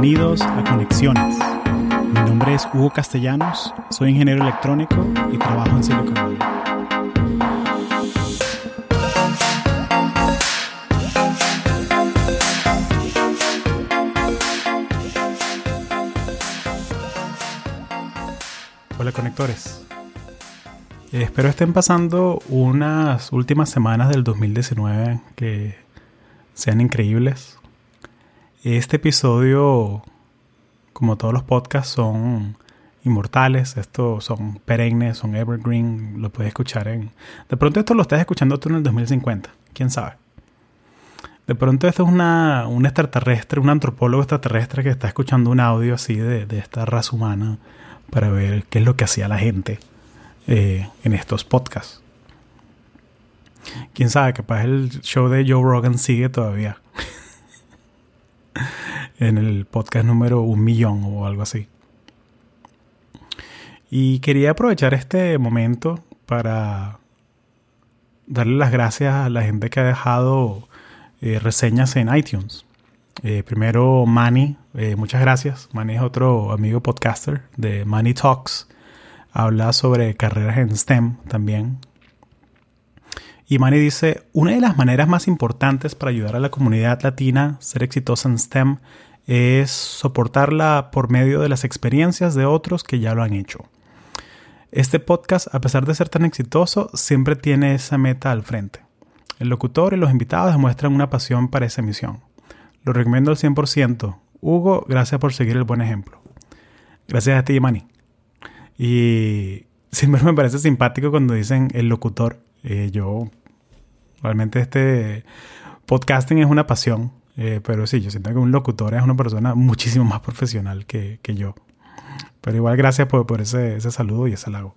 Bienvenidos a Conexiones. Mi nombre es Hugo Castellanos, soy ingeniero electrónico y trabajo en Silicon Valley. Hola conectores. Eh, espero estén pasando unas últimas semanas del 2019 que sean increíbles. Este episodio, como todos los podcasts, son inmortales. Estos son perennes, son evergreen. Lo puedes escuchar en... De pronto esto lo estás escuchando tú en el 2050. ¿Quién sabe? De pronto esto es una, un extraterrestre, un antropólogo extraterrestre que está escuchando un audio así de, de esta raza humana para ver qué es lo que hacía la gente eh, en estos podcasts. Quién sabe, capaz el show de Joe Rogan sigue todavía. en el podcast número un millón o algo así. Y quería aprovechar este momento para darle las gracias a la gente que ha dejado eh, reseñas en iTunes. Eh, primero, Manny, eh, muchas gracias. Manny es otro amigo podcaster de Manny Talks. Habla sobre carreras en STEM también. Y dice, una de las maneras más importantes para ayudar a la comunidad latina a ser exitosa en STEM es soportarla por medio de las experiencias de otros que ya lo han hecho. Este podcast, a pesar de ser tan exitoso, siempre tiene esa meta al frente. El locutor y los invitados demuestran una pasión para esa misión. Lo recomiendo al 100%. Hugo, gracias por seguir el buen ejemplo. Gracias a ti, Manny. Y siempre me parece simpático cuando dicen el locutor. Eh, yo Realmente este podcasting es una pasión, eh, pero sí, yo siento que un locutor es una persona muchísimo más profesional que, yo. Pero igual gracias por, ese, saludo y ese halago.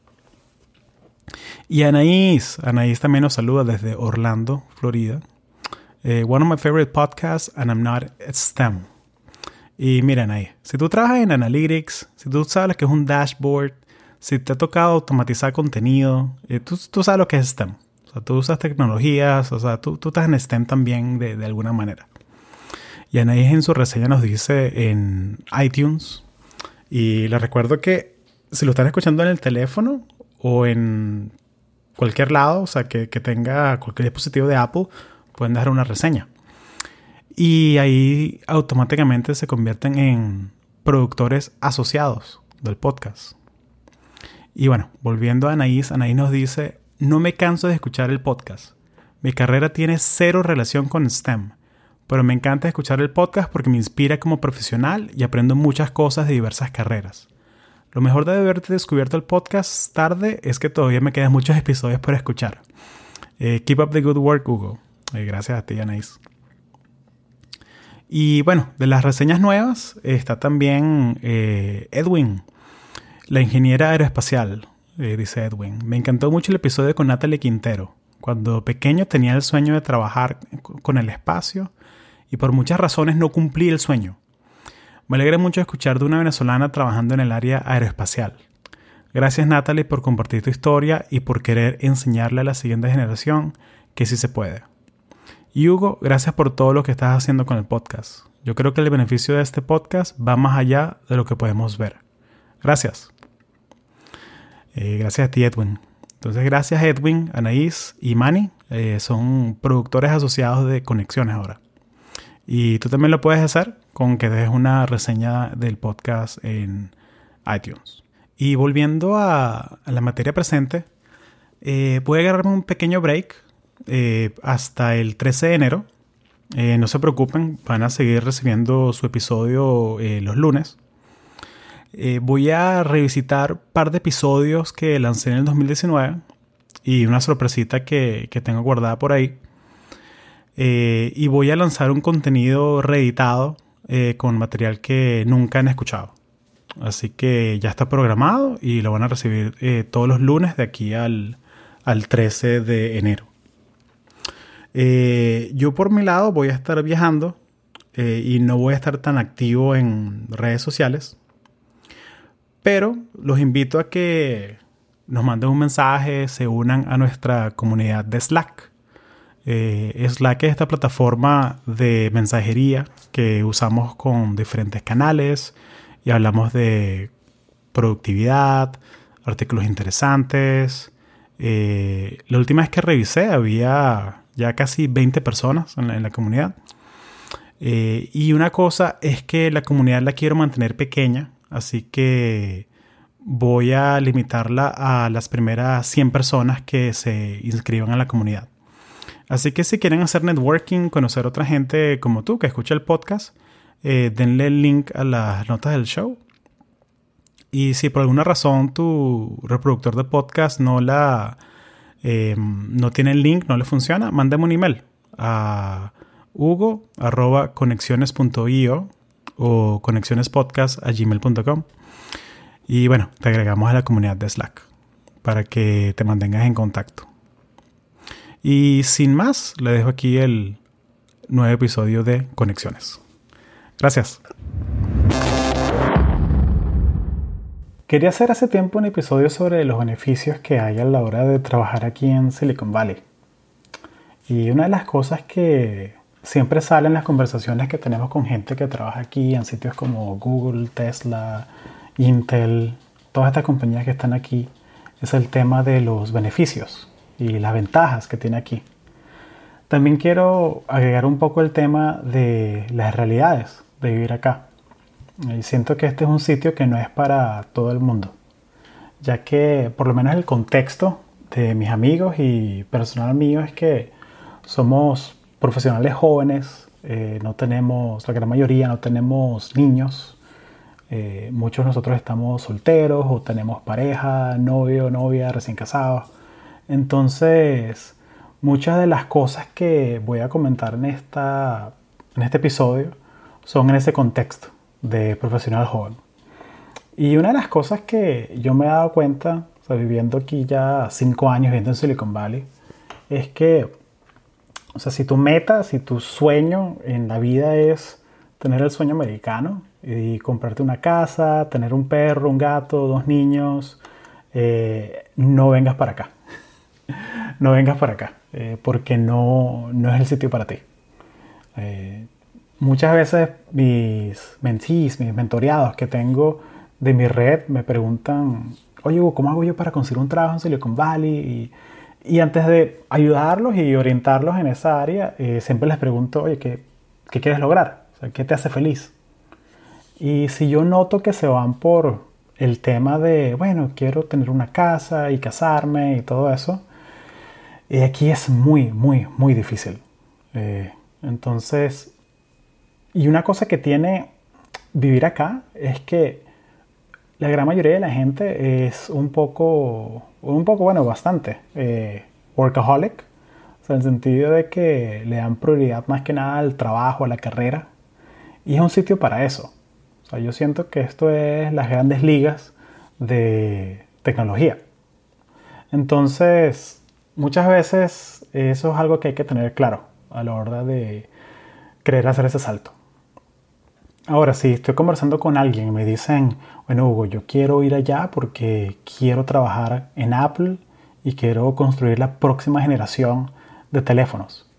Y Anaís, Anaís también nos saluda desde Orlando, Florida. Eh, one of my favorite podcasts and I'm not STEM. Y mira, Anaís, si tú trabajas en Analytics, si tú sabes que es un dashboard, si te ha tocado automatizar contenido, eh, tú, tú sabes lo que es STEM. O sea, tú usas tecnologías, o sea, tú, tú estás en STEM también de, de alguna manera. Y Anaís en su reseña nos dice en iTunes, y le recuerdo que si lo están escuchando en el teléfono o en cualquier lado, o sea, que, que tenga cualquier dispositivo de Apple, pueden dejar una reseña. Y ahí automáticamente se convierten en productores asociados del podcast. Y bueno, volviendo a Anaís, Anaís nos dice, no me canso de escuchar el podcast. Mi carrera tiene cero relación con STEM, pero me encanta escuchar el podcast porque me inspira como profesional y aprendo muchas cosas de diversas carreras. Lo mejor de haberte descubierto el podcast tarde es que todavía me quedan muchos episodios por escuchar. Eh, keep up the good work, Hugo. Eh, gracias a ti, Anais. Y bueno, de las reseñas nuevas está también eh, Edwin, la ingeniera aeroespacial. Dice Edwin. Me encantó mucho el episodio con Natalie Quintero. Cuando pequeño tenía el sueño de trabajar con el espacio y por muchas razones no cumplí el sueño. Me alegra mucho escuchar de una venezolana trabajando en el área aeroespacial. Gracias Natalie por compartir tu historia y por querer enseñarle a la siguiente generación que sí se puede. Y Hugo, gracias por todo lo que estás haciendo con el podcast. Yo creo que el beneficio de este podcast va más allá de lo que podemos ver. Gracias. Eh, gracias a ti, Edwin. Entonces, gracias Edwin, Anaís y Manny. Eh, son productores asociados de Conexiones ahora. Y tú también lo puedes hacer con que dejes una reseña del podcast en iTunes. Y volviendo a, la materia presente, eh, voy a agarrarme un pequeño break hasta el 13 de enero. no se preocupen, van a seguir recibiendo su episodio los lunes. Eh, voy a revisitar un par de episodios que lancé en el 2019 y una sorpresita que, tengo guardada por ahí. Eh, y voy a lanzar un contenido reeditado eh, con material que nunca han escuchado. Así que ya está programado y lo van a recibir todos los lunes de aquí al, al 13 de enero. yo por mi lado voy a estar viajando y no voy a estar tan activo en redes sociales. Pero los invito a que nos manden un mensaje, se unan a nuestra comunidad de Slack. Eh, Slack es esta plataforma de mensajería que usamos con diferentes canales y hablamos de productividad, artículos interesantes. Eh, la última vez que revisé había ya casi 20 personas en la, comunidad. Eh, y una cosa es que la comunidad la quiero mantener pequeña, así que voy a limitarla a las primeras 100 personas que se inscriban a la comunidad. Así que si quieren hacer networking, conocer a otra gente como tú que escucha el podcast, eh, denle el link a las notas del show. Y si por alguna razón tu reproductor de podcast no la eh, no tiene el link, no le funciona, mándame un email a hugo.conexiones.io o conexionespodcast.gmail.com y bueno, te agregamos a la comunidad de Slack para que te mantengas en contacto. Y sin más, le dejo aquí el nuevo episodio de Conexiones. Gracias. Quería hacer hace tiempo un episodio sobre los beneficios que hay a la hora de trabajar aquí en Silicon Valley. Y una de las cosas que siempre sale en las conversaciones que tenemos con gente que trabaja aquí en sitios como Google, Tesla, Intel, todas estas compañías que están aquí, es el tema de los beneficios y las ventajas que tiene aquí. También quiero agregar un poco el tema de las realidades de vivir acá. Y siento que este es un sitio que no es para todo el mundo, ya que por lo menos el contexto de mis amigos y personal mío es que somos profesionales jóvenes, eh, no tenemos, la gran mayoría no tenemos niños, eh, muchos de nosotros estamos solteros o tenemos pareja, novio, novia, recién casados. Entonces, muchas de las cosas que voy a comentar en, esta, en este episodio son en ese contexto de profesional joven. Y una de las cosas que yo me he dado cuenta, viviendo aquí ya cinco años, viviendo en Silicon Valley, es que, o sea, si tu meta, si tu sueño en la vida es tener el sueño americano y comprarte una casa, tener un perro, un gato, dos niños, eh, no vengas para acá. no vengas para acá, eh, porque no, no, es el sitio para ti. Eh, muchas veces mis mentees, mis mentoreados que tengo de mi red me preguntan, oye, ¿cómo hago yo para conseguir un trabajo en Silicon Valley? Y, antes de ayudarlos y orientarlos en esa área, siempre les pregunto, oye, ¿qué, ¿qué, quieres lograr? ¿Qué te hace feliz? Y si yo noto que se van por el tema de, bueno, quiero tener una casa y casarme y todo eso, y aquí es muy, muy, muy difícil. Eh, entonces, y una cosa que tiene vivir acá es que la gran mayoría de la gente es un poco, un poco, bueno, bastante eh, workaholic, o sea, en el sentido de que le dan prioridad más que nada al trabajo, a la carrera, y es un sitio para eso yo siento que esto es las grandes ligas de tecnología. Entonces, muchas veces eso es algo que hay que tener claro a la hora de querer hacer ese salto. Ahora, si estoy conversando con alguien y me dicen, bueno, Hugo, yo quiero ir allá porque quiero trabajar en Apple y quiero construir la próxima generación de teléfonos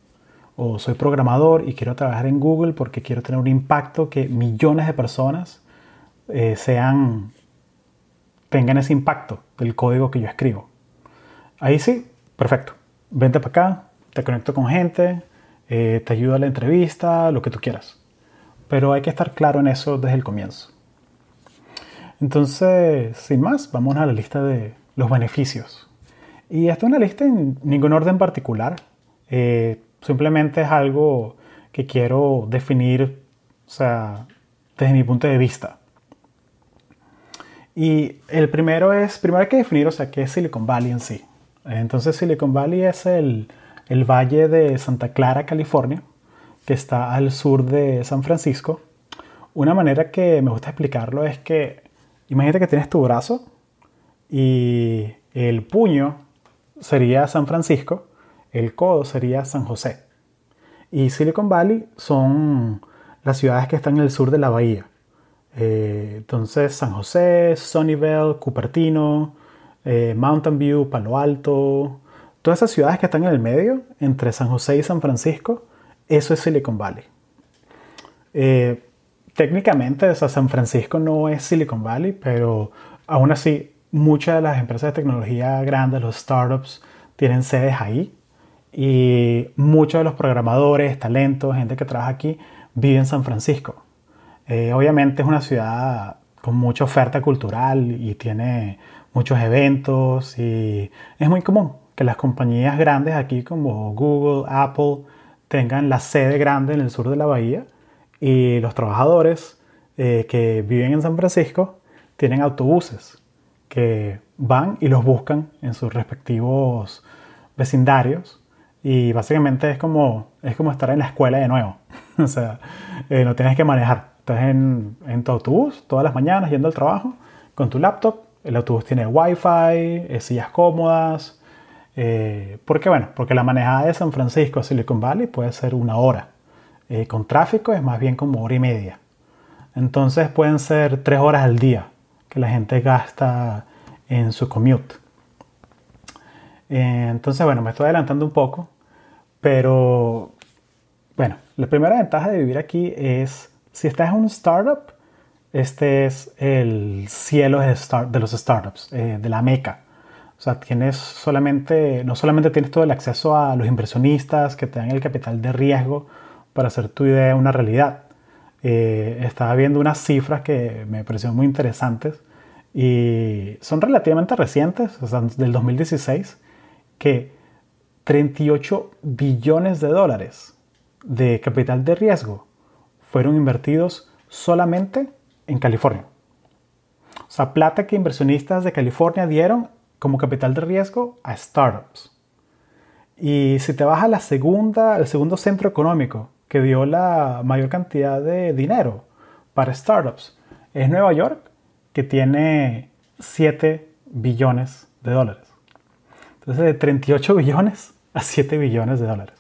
o soy programador y quiero trabajar en Google porque quiero tener un impacto que millones de personas eh, sean tengan ese impacto del código que yo escribo. Ahí sí, perfecto. Vente para acá, te conecto con gente, eh, te ayudo a la entrevista, lo que tú quieras. Pero hay que estar claro en eso desde el comienzo. Entonces, sin más, vamos a la lista de los beneficios. Y esto es una lista en ningún orden particular. Eh, Simplemente es algo que quiero definir, o sea, desde mi punto de vista. Y el primero es, primero hay que definir, o sea, qué es Silicon Valley en sí. Entonces Silicon Valley es el, el valle de Santa Clara, California, que está al sur de San Francisco. Una manera que me gusta explicarlo es que, imagínate que tienes tu brazo y el puño sería San Francisco el codo sería San José. Y Silicon Valley son las ciudades que están en el sur de la bahía. Eh, entonces San José, Sunnyvale, Cupertino, eh, Mountain View, Palo Alto, todas esas ciudades que están en el medio, entre San José y San Francisco, eso es Silicon Valley. Eh, técnicamente, San Francisco no es Silicon Valley, pero aún así, muchas de las empresas de tecnología grandes, los startups, tienen sedes ahí. Y muchos de los programadores, talentos, gente que trabaja aquí, vive en San Francisco. Eh, obviamente es una ciudad con mucha oferta cultural y tiene muchos eventos y es muy común que las compañías grandes aquí como Google, Apple, tengan la sede grande en el sur de la bahía y los trabajadores eh, que viven en San Francisco tienen autobuses que van y los buscan en sus respectivos vecindarios y básicamente es como, es como estar en la escuela de nuevo. o sea, eh, no tienes que manejar. Estás en, en, tu autobús todas las mañanas yendo al trabajo con tu laptop. El autobús tiene wifi, eh, sillas cómodas. Eh, ¿Por qué? Bueno, porque la manejada de San Francisco a Silicon Valley puede ser una hora. Eh, con tráfico es más bien como hora y media. Entonces pueden ser tres horas al día que la gente gasta en su commute. entonces, bueno, me estoy adelantando un poco, pero bueno, la primera ventaja de vivir aquí es, si estás en un startup, este es el cielo de, los startups, eh, de la meca. O sea, tienes solamente, no solamente tienes todo el acceso a los inversionistas que te dan el capital de riesgo para hacer tu idea una realidad. Eh, estaba viendo unas cifras que me parecieron muy interesantes y son relativamente recientes, o sea, del 2016, que 38 billones de dólares de capital de riesgo fueron invertidos solamente en California. O sea, plata que inversionistas de California dieron como capital de riesgo a startups. Y si te vas a la segunda, el segundo centro económico que dio la mayor cantidad de dinero para startups, es Nueva York, que tiene 7 billones de dólares. Entonces, de 38 billones a 7 billones de dólares.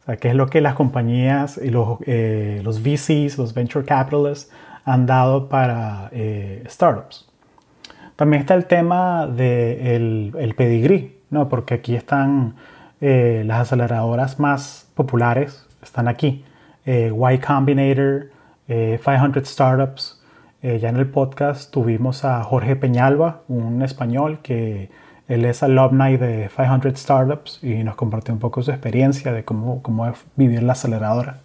O sea, que es lo que las compañías y los, eh, los VCs, los venture capitalists, han dado para eh, startups. También está el tema del de el pedigrí, ¿no? porque aquí están eh, las aceleradoras más populares, están aquí. y Combinator, 500 Startups. ya en el podcast tuvimos a Jorge Peñalba, un español que él es alumni de 500 Startups y nos compartió un poco su experiencia de cómo, cómo es vivir la aceleradora.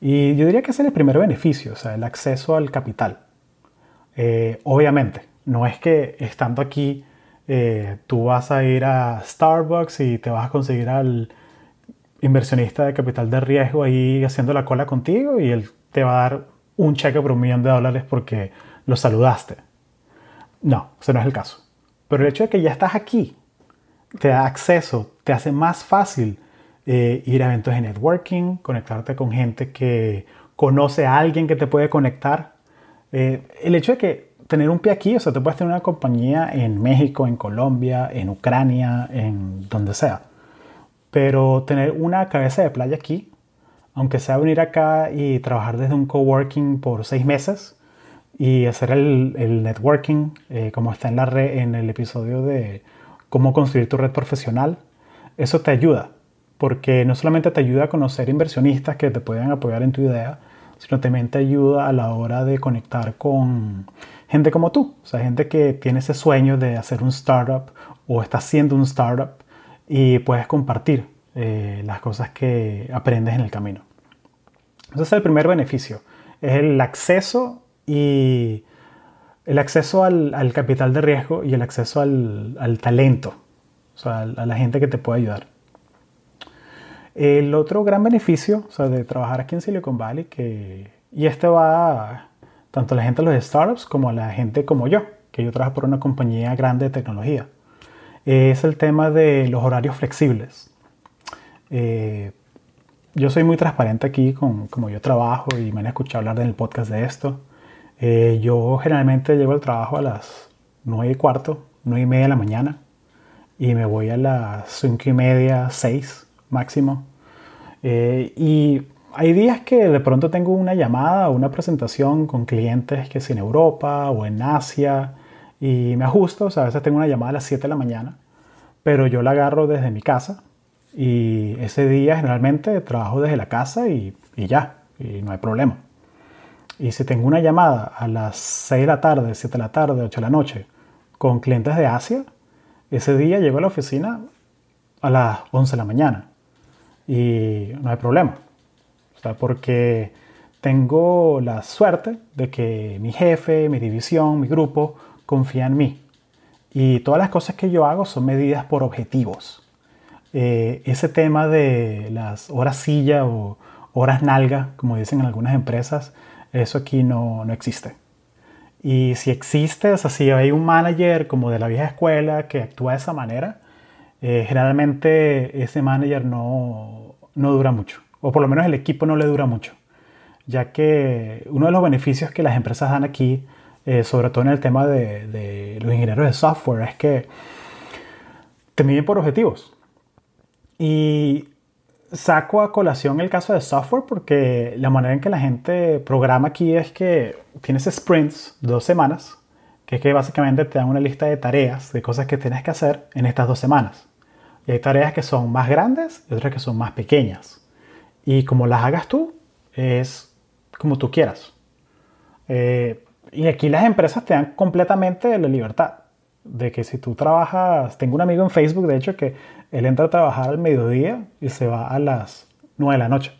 Y yo diría que ese es el primer beneficio, o sea, el acceso al capital. Eh, obviamente, no es que estando aquí eh, tú vas a ir a Starbucks y te vas a conseguir al inversionista de capital de riesgo ahí haciendo la cola contigo y él te va a dar un cheque por un millón de dólares porque lo saludaste. No, ese no es el caso. Pero el hecho de que ya estás aquí te da acceso, te hace más fácil eh, ir a eventos de networking, conectarte con gente que conoce a alguien que te puede conectar. Eh, el hecho de que tener un pie aquí, o sea, te puedes tener una compañía en México, en Colombia, en Ucrania, en donde sea. Pero tener una cabeza de playa aquí, aunque sea venir acá y trabajar desde un coworking por seis meses, y hacer el, networking, eh, como está en, la red, en el episodio de cómo construir tu red profesional. Eso te ayuda, porque no solamente te ayuda a conocer inversionistas que te pueden apoyar en tu idea, sino también te ayuda a la hora de conectar con gente como tú, o sea, gente que tiene ese sueño de hacer un startup o está haciendo un startup y puedes compartir eh, las cosas que aprendes en el camino. Ese es el primer beneficio, es el acceso y el acceso al, capital de riesgo y el acceso al, talento, o sea, a la gente que te puede ayudar. El otro gran beneficio de trabajar aquí en Silicon Valley, que, y este va tanto la gente de los startups como la gente como yo, que yo trabajo por una compañía grande de tecnología, es el tema de los horarios flexibles. Eh, yo soy muy transparente aquí con como yo trabajo y me han escuchado hablar en el podcast de esto. Eh, yo generalmente llego al trabajo a las 9 y cuarto, 9 y media de la mañana y me voy a las 5 y media, 6 máximo. Eh, y hay días que de pronto tengo una llamada o una presentación con clientes que es en Europa o en Asia y me ajusto, o sea, a veces tengo una llamada a las 7 de la mañana, pero yo la agarro desde mi casa y ese día generalmente trabajo desde la casa y, y ya, y no hay problema. Y si tengo una llamada a las 6 de la tarde, 7 de la tarde, 8 de la noche con clientes de Asia, ese día llego a la oficina a las 11 de la mañana y no hay problema. Porque tengo la suerte de que mi jefe, mi división, mi grupo confía en mí. Y todas las cosas que yo hago son medidas por objetivos. Eh, ese tema de las horas silla o horas nalga, como dicen en algunas empresas, eso aquí no, no existe. Y si existe, o sea, si hay un manager como de la vieja escuela que actúa de esa manera, eh, generalmente ese manager no, no dura mucho, o por lo menos el equipo no le dura mucho, ya que uno de los beneficios que las empresas dan aquí, eh, sobre todo en el tema de, de, los ingenieros de software, es que te miden por objetivos. Y saco a colación el caso de software porque la manera en que la gente programa aquí es que tienes sprints, dos semanas, que es que básicamente te dan una lista de tareas, de cosas que tienes que hacer en estas dos semanas. Y hay tareas que son más grandes y otras que son más pequeñas. Y como las hagas tú, es como tú quieras. Eh, y aquí las empresas te dan completamente la libertad de que si tú trabajas, tengo un amigo en Facebook, de hecho, que él entra a trabajar al mediodía y se va a las 9 de la noche.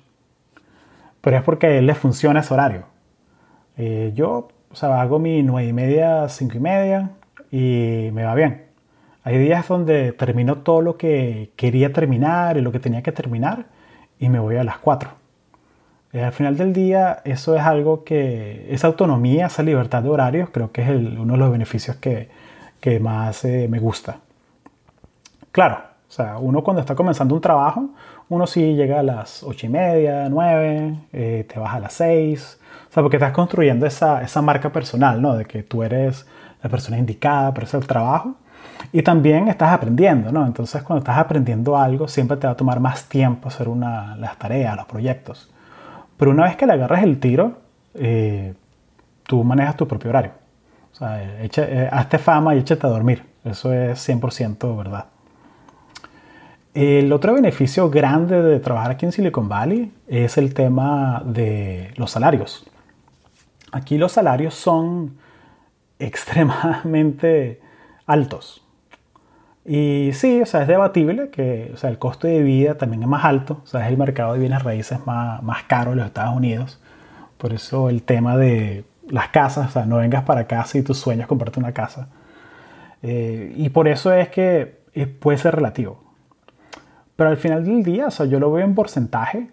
Pero es porque a él le funciona ese horario. Eh, yo, o sea, hago mi 9 y media, 5 y media y me va bien. Hay días donde termino todo lo que quería terminar y lo que tenía que terminar y me voy a las 4. Eh, al final del día, eso es algo que, esa autonomía, esa libertad de horarios, creo que es uno de los beneficios que, que más eh, me gusta. Claro, o sea, uno cuando está comenzando un trabajo, uno sí llega a las ocho y media, nueve, eh, te vas a las seis, o sea, porque estás construyendo esa, esa marca personal, ¿no? De que tú eres la persona indicada para hacer el trabajo. Y también estás aprendiendo, ¿no? Entonces, cuando estás aprendiendo algo, siempre te va a tomar más tiempo hacer una, las tareas, los proyectos. Pero una vez que le agarras el tiro, eh, tú manejas tu propio horario. O sea, eh, hazte fama y échate a dormir. Eso es 100% verdad. El otro beneficio grande de trabajar aquí en Silicon Valley es el tema de los salarios. Aquí los salarios son extremadamente altos. Y sí, o sea, es debatible que o sea, el costo de vida también es más alto. O sea, es el mercado de bienes raíces más, más caro en los Estados Unidos. Por eso el tema de las casas, o sea, no vengas para casa y tus sueños comprarte una casa. Eh, y por eso es que eh, puede ser relativo. Pero al final del día, o sea, yo lo veo en porcentaje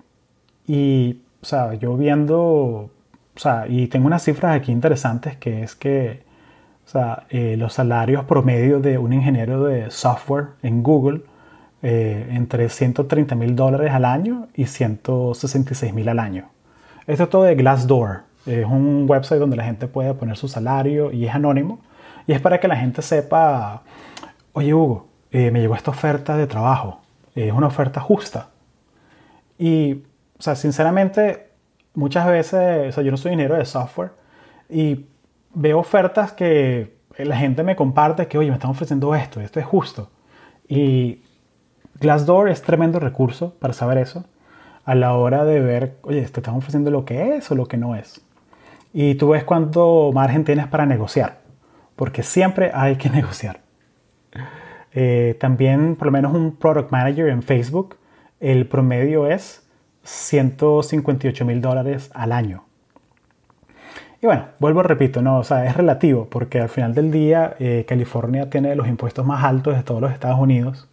y, o sea, yo viendo, o sea, y tengo unas cifras aquí interesantes que es que, o sea, eh, los salarios promedio de un ingeniero de software en Google entre 130 mil dólares al año y 166 mil al año. Esto es todo de Glassdoor. Es un website donde la gente puede poner su salario y es anónimo. Y es para que la gente sepa, oye Hugo, eh, me llegó esta oferta de trabajo. es una oferta justa. Y, o sea, sinceramente, muchas veces, o sea, yo no soy ingeniero de software y veo ofertas que la gente me comparte que, oye, me están ofreciendo esto, esto es justo. Y Glassdoor es tremendo recurso para saber eso a la hora de ver, oye, te están ofreciendo lo que es o lo que no es y tú ves cuánto margen tienes para negociar, porque siempre hay que negociar. Eh, también, por lo menos un product manager en Facebook, el promedio es 158 mil dólares al año. Y bueno, vuelvo, repito, no, o sea, es relativo, porque al final del día eh, California tiene los impuestos más altos de todos los Estados Unidos.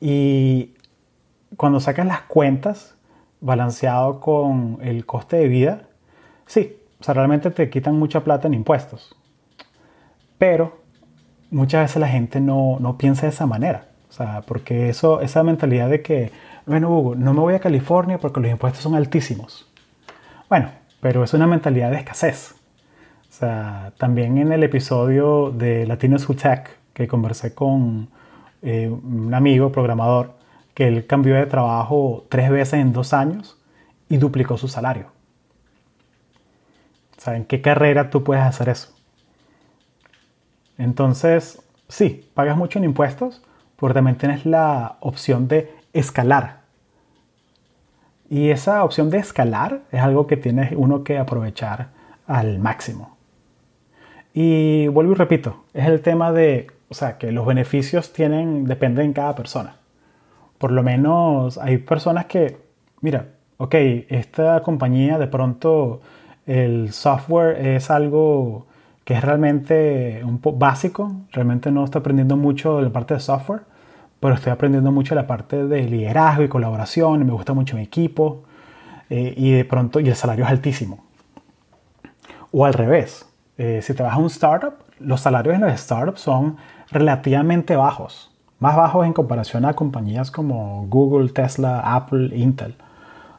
Y cuando sacas las cuentas, balanceado con el coste de vida, sí, o sea, realmente te quitan mucha plata en impuestos. Pero muchas veces la gente no, no piensa de esa manera. O sea, porque eso, esa mentalidad de que, bueno, Hugo, no me voy a California porque los impuestos son altísimos. Bueno, pero es una mentalidad de escasez. O sea, también en el episodio de Latinos Who Tech, que conversé con eh, un amigo programador, que él cambió de trabajo tres veces en dos años y duplicó su salario. O ¿en qué carrera tú puedes hacer eso? Entonces, sí, pagas mucho en impuestos, porque también tienes la opción de escalar. Y esa opción de escalar es algo que tiene uno que aprovechar al máximo. Y vuelvo y repito, es el tema de, o sea, que los beneficios tienen, dependen de cada persona. Por lo menos hay personas que, mira, ok, esta compañía de pronto el software es algo que es realmente un poco básico, realmente no estoy aprendiendo mucho de la parte de software, pero estoy aprendiendo mucho la parte de liderazgo y colaboración, me gusta mucho mi equipo, eh, y de pronto, y el salario es altísimo. O al revés, eh, si vas a un startup, los salarios en los startups son relativamente bajos, más bajos en comparación a compañías como Google, Tesla, Apple, Intel,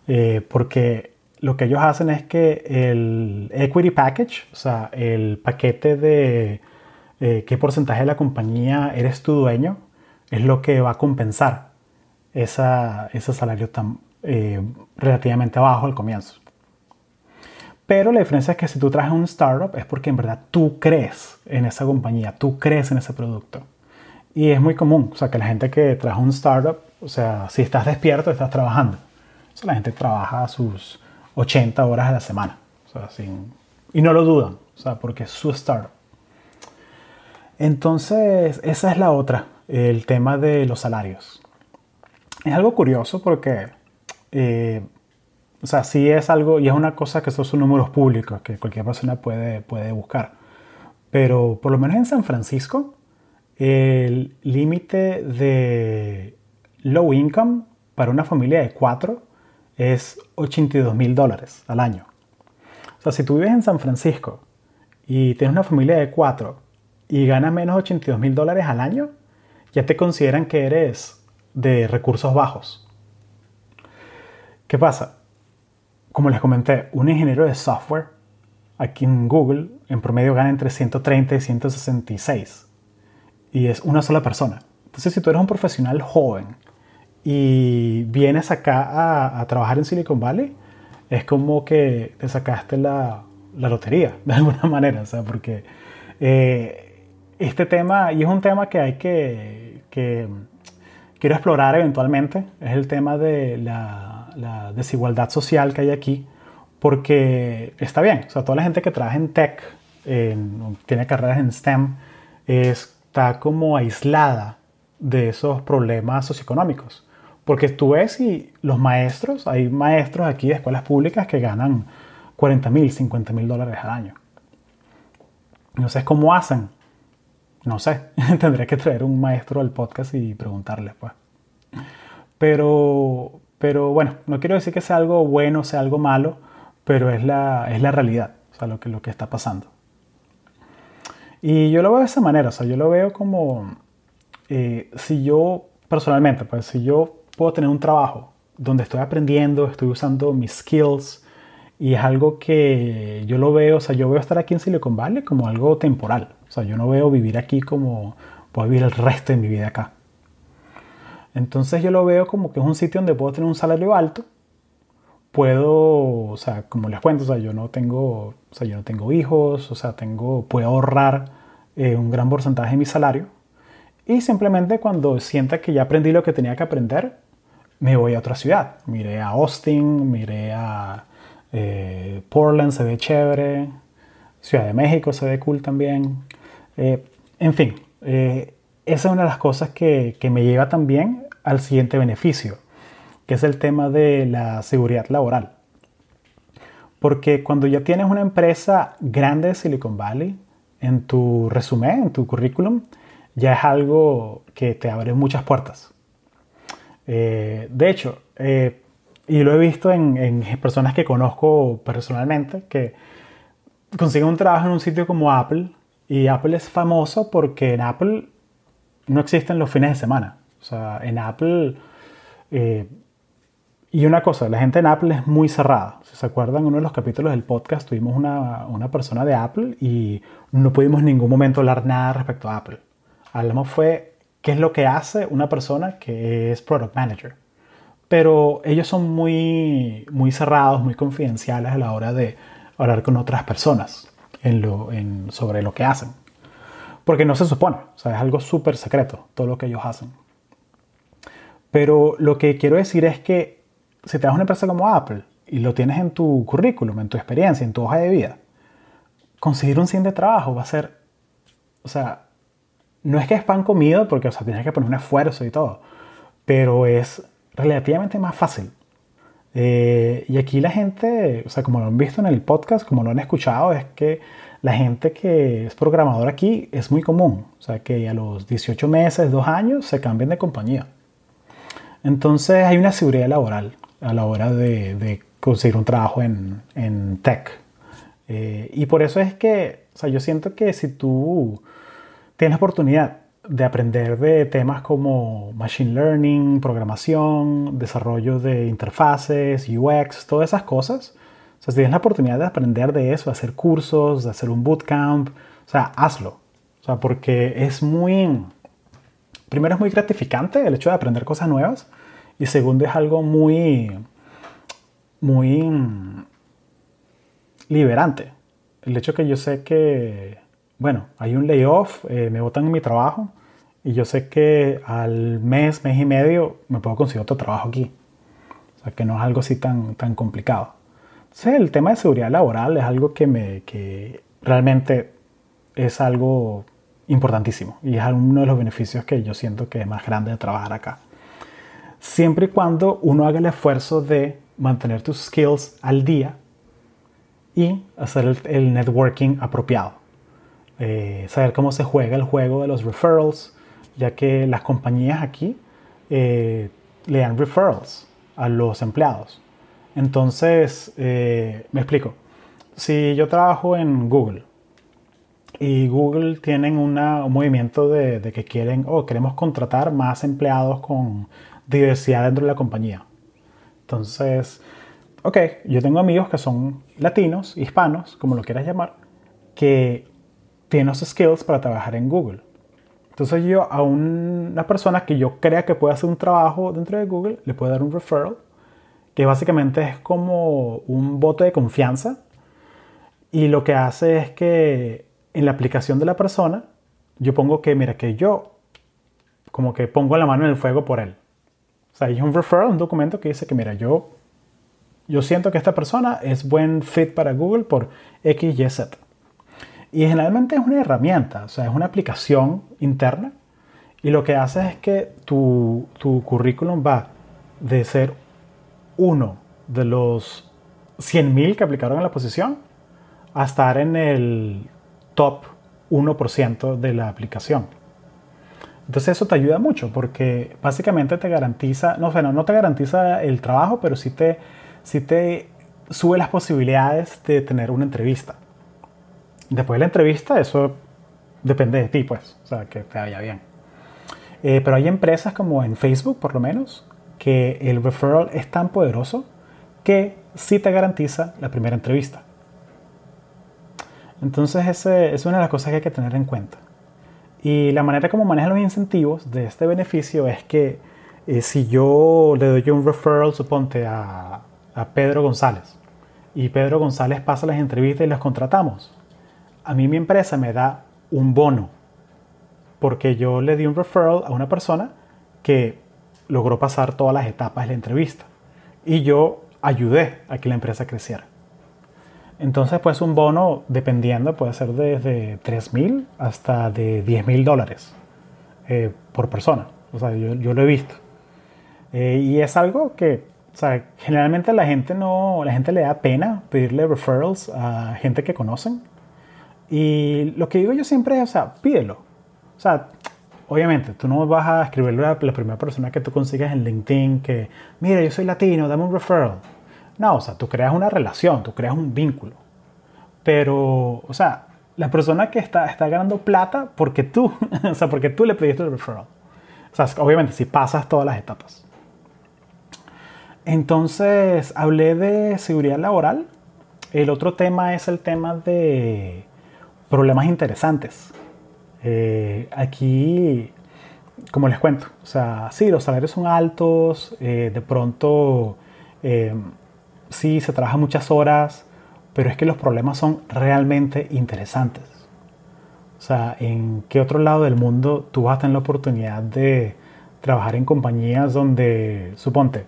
eh, porque lo que ellos hacen es que el equity package, o sea, el paquete de qué porcentaje de la compañía eres tu dueño, es lo que va a compensar ese salario tan eh, relativamente bajo al comienzo. Pero la diferencia es que si tú traes un startup es porque en verdad tú crees en esa compañía, tú crees en ese producto. Y es muy común, o sea, que la gente que trae un startup, o sea, si estás despierto, estás trabajando. O sea, la gente trabaja sus 80 horas a la semana. O sea, sin, y no lo dudan, o sea, porque es su startup. Entonces, esa es la otra el tema de los salarios. Es algo curioso porque, eh, o sea, sí es algo, y es una cosa que estos son números públicos que cualquier persona puede, puede buscar. Pero por lo menos en San Francisco, el límite de low income para una familia de cuatro es 82 mil dólares al año. O sea, si tú vives en San Francisco y tienes una familia de cuatro y ganas menos 82 mil dólares al año, ya te consideran que eres de recursos bajos. ¿Qué pasa? Como les comenté, un ingeniero de software aquí en Google en promedio gana entre 130 y 166 y es una sola persona. Entonces, si tú eres un profesional joven y vienes acá a, trabajar en Silicon Valley, es como que te sacaste la, lotería, de alguna manera, o sea, porque eh, este tema, y es un tema que hay que, quiero explorar eventualmente, es el tema de la, desigualdad social que hay aquí, porque está bien, o sea, toda la gente que trabaja en tech, tiene carreras en STEM, está como aislada de esos problemas socioeconómicos. Porque tú ves y los maestros, hay maestros aquí de escuelas públicas que ganan 40 mil, 50 mil dólares al año. Entonces, ¿cómo hacen no sé, tendría que traer un maestro al podcast y preguntarle, pues. Pero, pero bueno, no quiero decir que sea algo bueno, sea algo malo, pero es la, es la realidad, o sea, lo que, lo que está pasando. Y yo lo veo de esa manera, o sea, yo lo veo como, eh, si yo, personalmente, pues si yo puedo tener un trabajo donde estoy aprendiendo, estoy usando mis skills, y es algo que yo lo veo, o sea, yo veo estar aquí en Silicon Valley como algo temporal. O sea, yo no veo vivir aquí como puedo vivir el resto de mi vida acá. Entonces yo lo veo como que es un sitio donde puedo tener un salario alto. Puedo, o sea, como les cuento, o sea, yo no tengo, o sea, yo no tengo hijos, o sea, tengo, puedo ahorrar eh, un gran porcentaje de mi salario. Y simplemente cuando sienta que ya aprendí lo que tenía que aprender, me voy a otra ciudad. Miré a Austin, miré a eh, Portland, se ve chévere. Ciudad de México se ve cool también. Eh, en fin, eh, esa es una de las cosas que, me lleva también al siguiente beneficio, que es el tema de la seguridad laboral. Porque cuando ya tienes una empresa grande de Silicon Valley en tu resumen, en tu currículum, ya es algo que te abre muchas puertas. Eh, de hecho, y lo he visto en, en, personas que conozco personalmente, que consiguen un trabajo en un sitio como Apple y Apple es famoso porque en Apple no existen los fines de semana. O sea, en Apple... Eh, y una cosa, la gente en Apple es muy cerrada. Si se acuerdan, en uno de los capítulos del podcast tuvimos una, una, persona de Apple y no pudimos en ningún momento hablar nada respecto a Apple. Hablamos fue qué es lo que hace una persona que es Product Manager. Pero ellos son muy, muy cerrados, muy confidenciales a la hora de hablar con otras personas sobre lo que hacen. Porque no se supone, o sea, es algo súper secreto todo lo que ellos hacen. Pero lo que quiero decir es que si te vas a una empresa como Apple y lo tienes en tu currículum, en tu experiencia, en tu hoja de vida, conseguir un 100 de trabajo va a ser, o sea, no es que es pan comido porque, o sea, tienes que poner un esfuerzo y todo, pero es relativamente más fácil. Eh, y aquí la gente, o sea, como lo han visto en el podcast, como lo han escuchado, es que la gente que es programador aquí es muy común. O sea, que a los 18 meses, 2 años, se cambian de compañía. Entonces hay una seguridad laboral a la hora de, conseguir un trabajo en, en tech. Eh, y por eso es que, o sea, yo siento que si tú tienes la oportunidad de aprender de temas como machine learning, programación, desarrollo de interfaces, UX, todas esas cosas. O sea, si tienes la oportunidad de aprender de eso, hacer cursos, de hacer un bootcamp, o sea, hazlo. O sea, porque es muy, primero es muy gratificante el hecho de aprender cosas nuevas y segundo es algo muy, muy liberante. El hecho que yo sé que bueno, hay un layoff, eh, me botan en mi trabajo y yo sé que al mes, mes y medio me puedo conseguir otro trabajo aquí. O sea, que no es algo así tan, tan complicado. Entonces, el tema de seguridad laboral es algo que, me, que realmente es algo importantísimo y es uno de los beneficios que yo siento que es más grande de trabajar acá. Siempre y cuando uno haga el esfuerzo de mantener tus skills al día y hacer el networking apropiado. Eh, saber cómo se juega el juego de los referrals, ya que las compañías aquí eh, le dan referrals a los empleados. Entonces, eh, me explico. Si yo trabajo en Google y Google tienen un movimiento de, de, que quieren o queremos contratar más empleados con diversidad dentro de la compañía. Entonces, ok, yo tengo amigos que son latinos, hispanos, como lo quieras llamar, que tiene los skills para trabajar en Google. Entonces yo a una persona que yo crea que puede hacer un trabajo dentro de Google, le puedo dar un referral, que básicamente es como un voto de confianza. Y lo que hace es que en la aplicación de la persona, yo pongo que, mira, que yo como que pongo la mano en el fuego por él. O sea, hay un referral, un documento que dice que, mira, yo, yo siento que esta persona es buen fit para Google por X, Y, Z. Y generalmente es una herramienta, o sea, es una aplicación interna. Y lo que hace es que tu, tu currículum va de ser uno de los 100.000 que aplicaron a la posición a estar en el top 1% de la aplicación. Entonces eso te ayuda mucho porque básicamente te garantiza, no, bueno, no te garantiza el trabajo, pero sí te, sí te sube las posibilidades de tener una entrevista. Después de la entrevista, eso depende de ti, pues, o sea, que te vaya bien. Eh, pero hay empresas como en Facebook, por lo menos, que el referral es tan poderoso que sí te garantiza la primera entrevista. Entonces, ese es una de las cosas que hay que tener en cuenta. Y la manera como manejan los incentivos de este beneficio es que eh, si yo le doy un referral, suponte, a, a Pedro González, y Pedro González pasa las entrevistas y las contratamos, a mí mi empresa me da un bono porque yo le di un referral a una persona que logró pasar todas las etapas de la entrevista y yo ayudé a que la empresa creciera. Entonces, pues un bono, dependiendo, puede ser desde 3 mil hasta de 10 mil dólares eh, por persona. O sea, yo, lo he visto. Eh, y es algo que, o sea, generalmente la gente no, la gente le da pena pedirle referrals a gente que conocen y lo que digo yo siempre es, o sea, pídelo. O sea, obviamente, tú no vas a escribirle a la primera persona que tú consigas en LinkedIn que, mira, yo soy latino, dame un referral. No, o sea, tú creas una relación, tú creas un vínculo. Pero, o sea, la persona que está, está ganando plata porque tú, o sea, porque tú le pediste el referral. O sea, obviamente, si pasas todas las etapas. Entonces, hablé de seguridad laboral. El otro tema es el tema de problemas interesantes. Eh, aquí, como les cuento, o sea, sí, los salarios son altos, eh, de pronto eh, sí se trabaja muchas horas, pero es que los problemas son realmente interesantes. O sea, ¿en qué otro lado del mundo tú vas a tener la oportunidad de trabajar en compañías donde, suponte,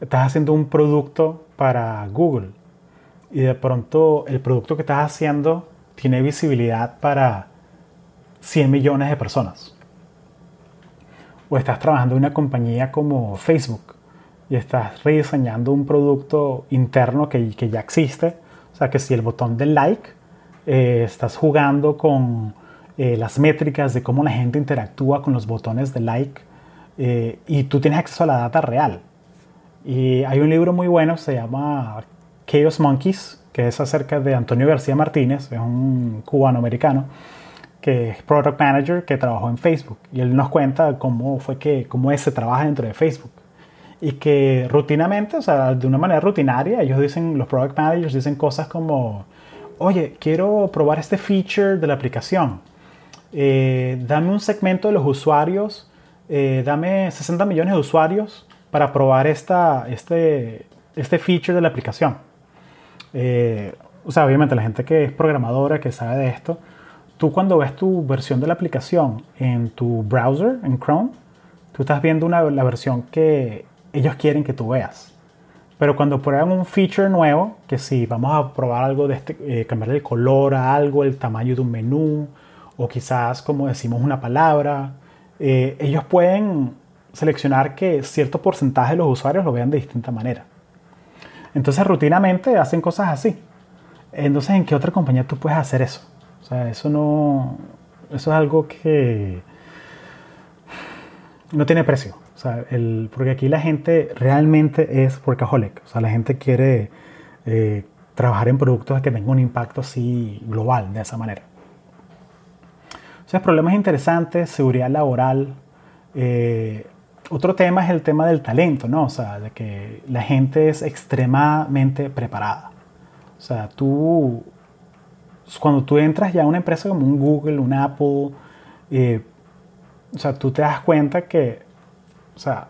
estás haciendo un producto para Google y de pronto el producto que estás haciendo tiene visibilidad para 100 millones de personas. O estás trabajando en una compañía como Facebook y estás rediseñando un producto interno que, que ya existe. O sea que si el botón de like, eh, estás jugando con eh, las métricas de cómo la gente interactúa con los botones de like eh, y tú tienes acceso a la data real. Y hay un libro muy bueno, se llama Chaos Monkeys, es acerca de Antonio García Martínez, es un cubano-americano, que es Product Manager que trabajó en Facebook. Y él nos cuenta cómo fue que, cómo ese trabaja dentro de Facebook. Y que rutinamente, o sea, de una manera rutinaria, ellos dicen, los Product Managers dicen cosas como, oye, quiero probar este feature de la aplicación. Eh, dame un segmento de los usuarios eh, dame 60 millones de usuarios para probar esta, este, este feature de la aplicación. Eh, o sea, obviamente la gente que es programadora, que sabe de esto, tú cuando ves tu versión de la aplicación en tu browser, en Chrome, tú estás viendo una, la versión que ellos quieren que tú veas. Pero cuando prueban un feature nuevo, que si vamos a probar algo de este, eh, cambiarle el color a algo, el tamaño de un menú, o quizás como decimos una palabra, eh, ellos pueden seleccionar que cierto porcentaje de los usuarios lo vean de distinta manera. Entonces, rutinamente hacen cosas así. Entonces, ¿en qué otra compañía tú puedes hacer eso? O sea, eso no. Eso es algo que. No tiene precio. O sea, el, porque aquí la gente realmente es workaholic. O sea, la gente quiere eh, trabajar en productos que tengan un impacto así global de esa manera. Entonces, problemas interesantes, seguridad laboral. Eh, otro tema es el tema del talento, ¿no? O sea, de que la gente es extremadamente preparada. O sea, tú, cuando tú entras ya a una empresa como un Google, un Apple, eh, o sea, tú te das cuenta que, o sea,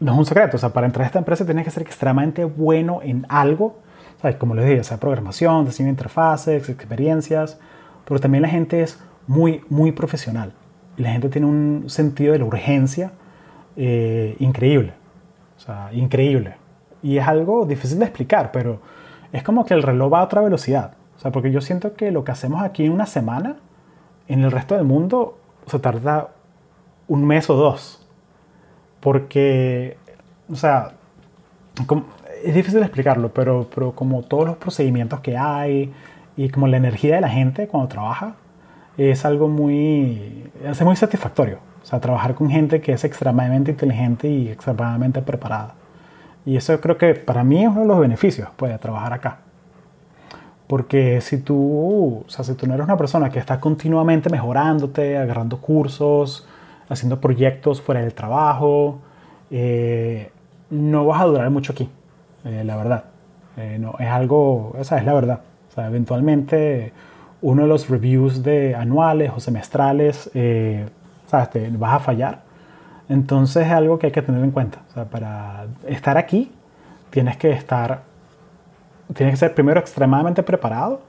no es un secreto, o sea, para entrar a esta empresa tienes que ser extremadamente bueno en algo, o sea, como les dije, sea programación, diseño de interfaces, experiencias, pero también la gente es muy, muy profesional. Y la gente tiene un sentido de la urgencia eh, increíble. O sea, increíble. Y es algo difícil de explicar, pero es como que el reloj va a otra velocidad. O sea, porque yo siento que lo que hacemos aquí en una semana, en el resto del mundo, se tarda un mes o dos. Porque, o sea, es difícil de explicarlo, pero, pero como todos los procedimientos que hay y como la energía de la gente cuando trabaja, es algo muy, es muy satisfactorio. O sea, trabajar con gente que es extremadamente inteligente y extremadamente preparada. Y eso creo que para mí es uno de los beneficios pues, de trabajar acá. Porque si tú, o sea, si tú no eres una persona que está continuamente mejorándote, agarrando cursos, haciendo proyectos fuera del trabajo, eh, no vas a durar mucho aquí, eh, la verdad. Eh, no, es algo, esa es la verdad. O sea, eventualmente uno de los reviews de anuales o semestrales, eh, ¿sabes? Vas a fallar. Entonces es algo que hay que tener en cuenta. Para estar aquí tienes que estar, tienes que ser primero extremadamente preparado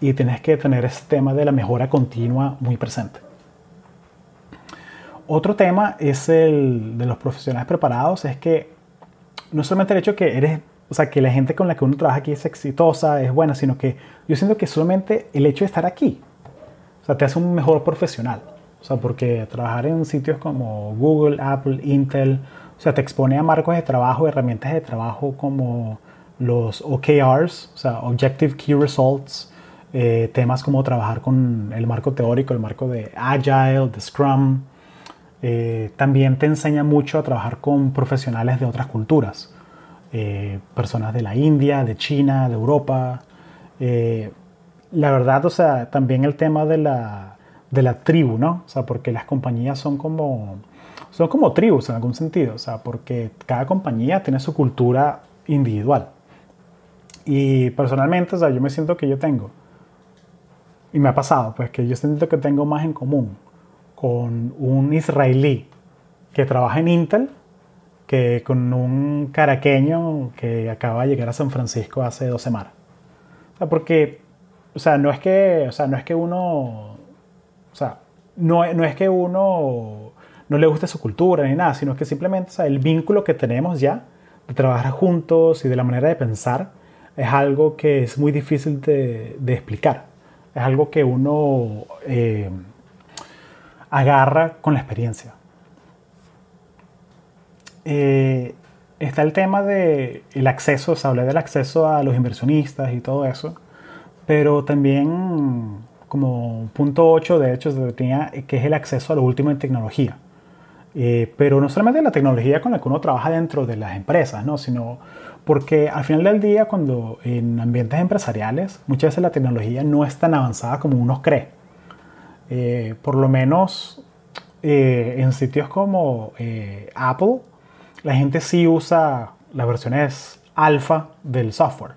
y tienes que tener ese tema de la mejora continua muy presente. Otro tema es el de los profesionales preparados, es que no solamente el hecho que eres o sea, que la gente con la que uno trabaja aquí es exitosa, es buena, sino que yo siento que solamente el hecho de estar aquí, o sea, te hace un mejor profesional. O sea, porque trabajar en sitios como Google, Apple, Intel, o sea, te expone a marcos de trabajo, herramientas de trabajo como los OKRs, o sea, Objective Key Results, eh, temas como trabajar con el marco teórico, el marco de Agile, de Scrum. Eh, también te enseña mucho a trabajar con profesionales de otras culturas. Eh, personas de la India, de China, de Europa. Eh, la verdad, o sea, también el tema de la, de la tribu, ¿no? O sea, porque las compañías son como, son como tribus en algún sentido, o sea, porque cada compañía tiene su cultura individual. Y personalmente, o sea, yo me siento que yo tengo, y me ha pasado, pues que yo siento que tengo más en común con un israelí que trabaja en Intel que con un caraqueño que acaba de llegar a San Francisco hace dos semanas. O sea, porque, o sea, no es que, o sea, no es que uno, sea, no, no es que uno no le guste su cultura ni nada, sino que simplemente el vínculo que tenemos ya de trabajar juntos y de la manera de pensar es algo que es muy difícil de, explicar. Es algo que uno eh, agarra con la experiencia. Eh, está el tema del el acceso, se habla del acceso a los inversionistas y todo eso, pero también como punto 8 de hecho se tenía que es el acceso a lo último en tecnología. Eh, pero no solamente la tecnología con la que uno trabaja dentro de las empresas, ¿no? sino porque al final del día, cuando en ambientes empresariales, muchas veces la tecnología no es tan avanzada como uno cree. Eh, por lo menos eh, en sitios como Apple, la gente sí usa las versiones alfa del software.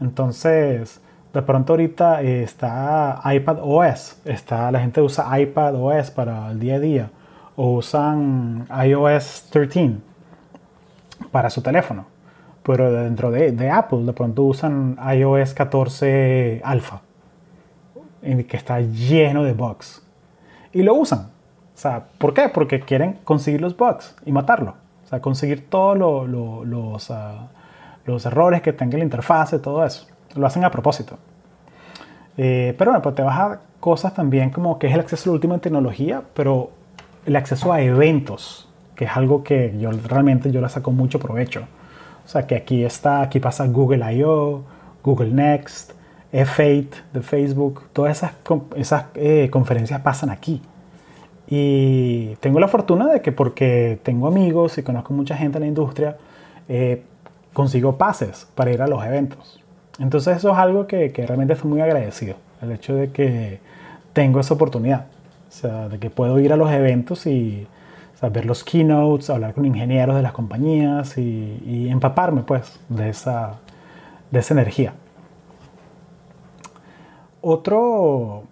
Entonces, de pronto ahorita está iPad OS, está, la gente usa iPad OS para el día a día o usan iOS 13 para su teléfono. Pero dentro de, Apple de pronto usan iOS 14 Alpha, que está lleno de bugs. Y lo usan. O sea, ¿por qué? Porque quieren conseguir los bugs y matarlo. O sea, conseguir todos los, ah, los errores que tenga la interfaz, todo eso. Lo hacen a propósito. Eh, pero bueno, pues te baja cosas también como que es el acceso a la última tecnología, pero el acceso a eventos, que es algo que yo realmente yo le saco mucho provecho. O sea, que aquí está, aquí pasa Google I.O., Google Next, F8 de Facebook, todas esas, esas eh, conferencias pasan aquí. Y tengo la fortuna de que porque tengo amigos y conozco mucha gente en la industria, eh, consigo pases para ir a los eventos. Entonces eso es algo que, que realmente estoy muy agradecido, el hecho de que tengo esa oportunidad. O sea, de que puedo ir a los eventos y ver los keynotes, hablar con ingenieros de las compañías y, empaparme pues de esa, de esa energía. Otro,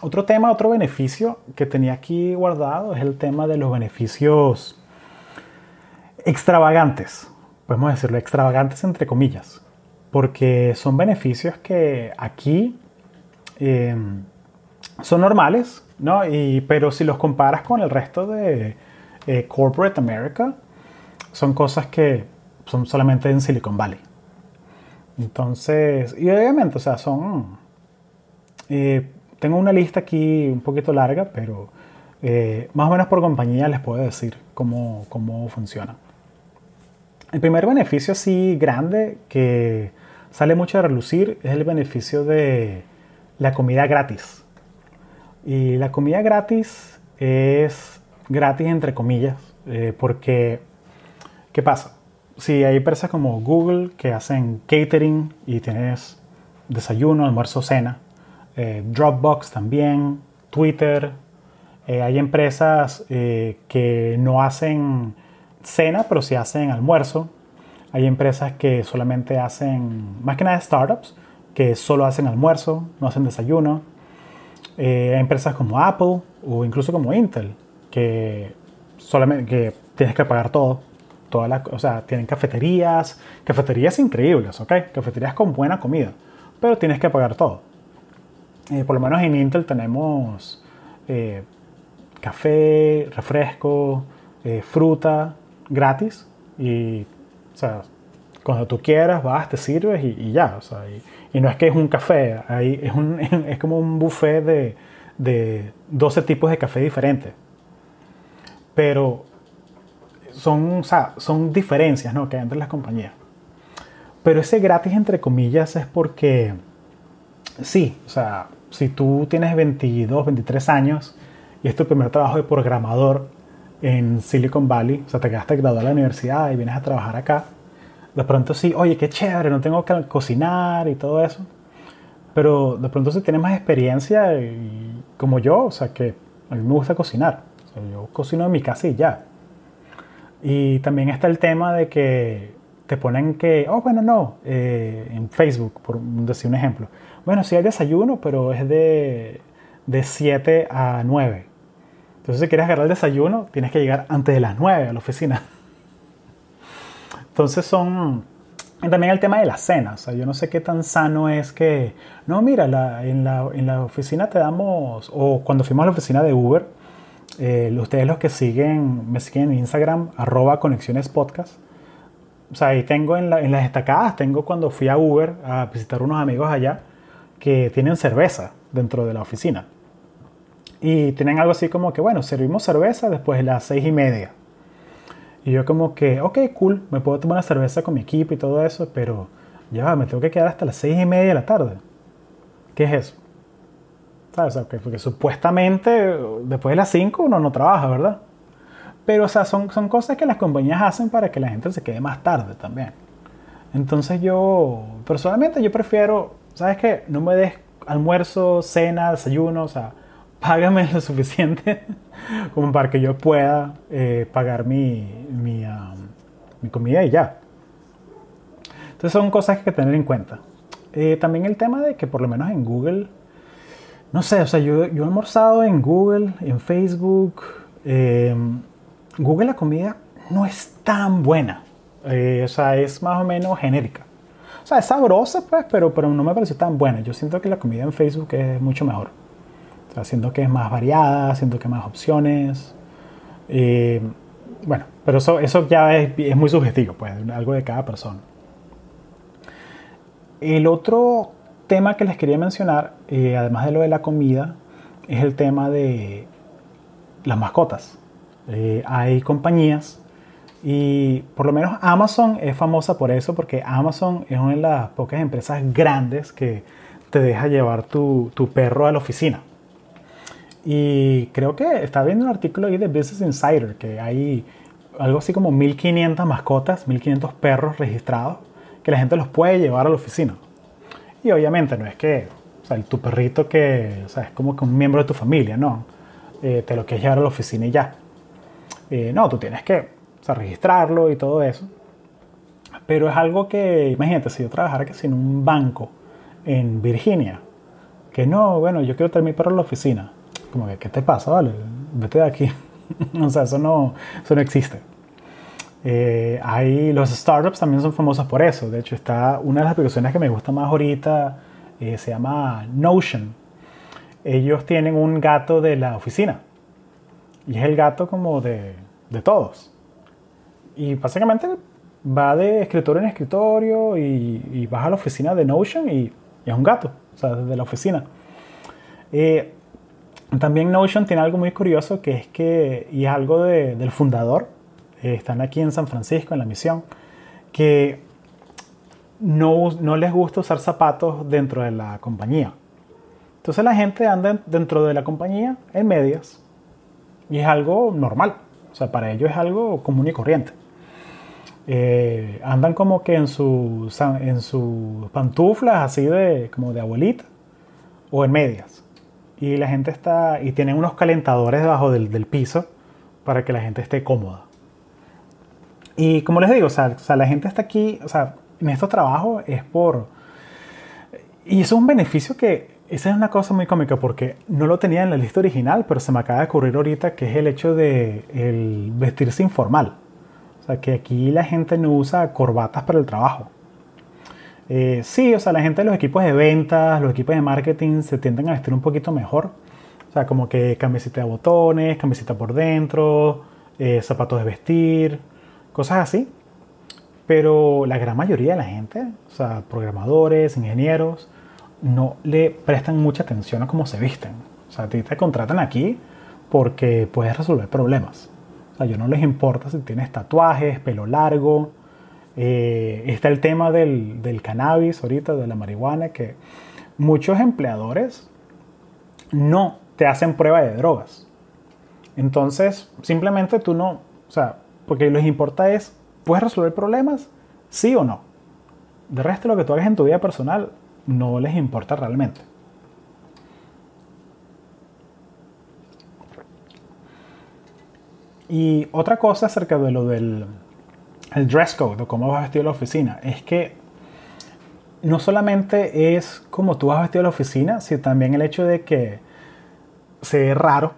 otro tema, otro beneficio que tenía aquí guardado es el tema de los beneficios extravagantes. Podemos decirlo, extravagantes entre comillas. Porque son beneficios que aquí eh, son normales, ¿no? Pero si los comparas con el resto de eh, Corporate America, son cosas que son solamente en Silicon Valley. Entonces, y obviamente, o sea, son... Eh, tengo una lista aquí un poquito larga, pero más o menos por compañía les puedo decir cómo, cómo funciona. El primer beneficio así grande que sale mucho a relucir es el beneficio de la comida gratis. Y la comida gratis es gratis entre comillas, eh, porque ¿qué pasa? Si hay empresas como Google que hacen catering y tienes desayuno, almuerzo, cena, eh, Dropbox también, Twitter, eh, hay empresas que no hacen cena, pero sí hacen almuerzo. Hay empresas que solamente hacen, más que nada startups, que solo hacen almuerzo, no hacen desayuno. Eh, empresas como Apple o incluso como Intel, que solamente que tienes que pagar todo. Toda la, o sea, tienen cafeterías, cafeterías increíbles, ¿ok? Cafeterías con buena comida, pero tienes que pagar todo. Eh, por lo menos en Intel tenemos eh, café, refresco, fruta gratis y, o sea, cuando tú quieras vas, te sirves y, ya, o sea, y no es que es un café, ahí es, un, es como un buffet de, de 12 tipos de café diferentes. Pero son, o sea, son diferencias ¿no? que hay entre las compañías. Pero ese gratis, entre comillas, es porque sí, o sea, si tú tienes 22, 23 años y es tu primer trabajo de programador en Silicon Valley, o sea, te quedaste graduado de la universidad y vienes a trabajar acá, de pronto sí, oye, qué chévere, no tengo que cocinar y todo eso. Pero de pronto si tienes más experiencia y, como yo, o sea, que a mí me gusta cocinar. yo cocino en mi casa y ya. Y también está el tema de que te ponen que, oh, bueno, no, eh, en Facebook, por decir un ejemplo. Bueno, sí hay desayuno, pero es de, de 7 a 9. Entonces, si quieres agarrar el desayuno, tienes que llegar antes de las 9 a la oficina. Entonces son... También el tema de las cenas. yo no sé qué tan sano es que... No, mira, en, la, oficina te damos... O cuando fuimos a la oficina de Uber, Eh, ustedes los que siguen, me siguen en Instagram, arroba conexiones podcast. O sea, ahí tengo en, en las destacadas, tengo cuando fui a Uber a visitar unos amigos allá que tienen cerveza dentro de la oficina. Y tienen algo así como que, bueno, servimos cerveza después de las seis y media. Y yo como que, ok, cool, me puedo tomar una cerveza con mi equipo y todo eso, pero ya me tengo que quedar hasta las seis y media de la tarde. ¿Qué es eso? ¿Sabes? Porque, supuestamente después de las 5 uno no trabaja, ¿verdad? Pero, o sea, son, son cosas que las compañías hacen para que la gente se quede más tarde también. Entonces yo, personalmente yo prefiero, ¿sabes qué? No me des almuerzo, cena, desayuno, o sea, págame lo suficiente como para que yo pueda eh, pagar mi, mi, mi, comida y ya. Entonces son cosas que hay que tener en cuenta. Eh, también el tema de que por lo menos en Google, no sé, o sea, yo, yo he almorzado en Google, en Facebook. Eh, Google la comida no es tan buena. o sea, es más o menos genérica. O sea, es sabrosa, pues, pero, pero no me parece tan buena. Yo siento que la comida en Facebook es mucho mejor. O que es más variada, siento que más opciones. Eh, bueno, pero eso, eso ya es, es, muy subjetivo, pues, algo de cada persona. El otro tema que les quería mencionar, eh, además de lo de la comida, es el tema de las mascotas. Eh, hay compañías y por lo menos Amazon es famosa por eso, porque Amazon es una de las pocas empresas grandes que te deja llevar tu, tu perro a la oficina. Y creo que estaba viendo un artículo ahí de Business Insider que hay algo así como 1500 mascotas, 1500 perros registrados que la gente los puede llevar a la oficina. Y obviamente no es que, tu perrito que, es como que un miembro de tu familia, no. Eh, te lo quieres llevar a la oficina y ya. Eh, no, tú tienes que registrarlo y todo eso. Pero es algo que, imagínate, si yo trabajara que en un banco en Virginia, que no, bueno, yo quiero tener mi perro en la oficina como que, ¿qué te pasa? Vale, vete de aquí. o sea, eso no, eso no existe. Eh, hay, los startups también son famosos por eso. De hecho, está una de las aplicaciones que me gusta más ahorita, eh, se llama Notion. Ellos tienen un gato de la oficina. Y es el gato como de, de todos. Y básicamente va de escritorio en escritorio y, y vas a la oficina de Notion y, es un gato, o sea, desde la oficina. Eh, también Notion tiene algo muy curioso que es que, y es algo del fundador, eh, están aquí en San Francisco, en la misión, que no, no les gusta usar zapatos dentro de la compañía. Entonces la gente anda dentro de la compañía en medias y es algo normal. O sea, para ellos es algo común y corriente. Eh, andan como que en sus en sus pantuflas así de como de abuelita o en medias y la gente está y tienen unos calentadores debajo del, del piso para que la gente esté cómoda. Y como les digo, o sea, la gente está aquí, o sea, en estos trabajos es por... Y eso es un beneficio que, esa es una cosa muy cómica porque no lo tenía en la lista original, pero se me acaba de ocurrir ahorita que es el hecho de el vestirse informal. O sea, que aquí la gente no usa corbatas para el trabajo. Eh, sí, o sea, la gente de los equipos de ventas, los equipos de marketing se tienden a vestir un poquito mejor. O sea, como que camiseta de botones, camiseta por dentro, eh, zapatos de vestir, cosas así. Pero la gran mayoría de la gente, o sea, programadores, ingenieros, no le prestan mucha atención a cómo se visten. O sea, a ti te contratan aquí porque puedes resolver problemas. O sea, yo no les importa si tienes tatuajes, pelo largo, eh, está el tema del, del, cannabis ahorita, de la marihuana, que muchos empleadores no te hacen prueba de drogas. Entonces, simplemente tú no, o sea, porque les importa es, ¿puedes resolver problemas? Sí o no. De resto, lo que tú hagas en tu vida personal no les importa realmente. Y otra cosa acerca de lo del el dress code o cómo vas vestido a la oficina, es que no solamente es como tú vas vestido a la oficina, sino también el hecho de que se ve raro.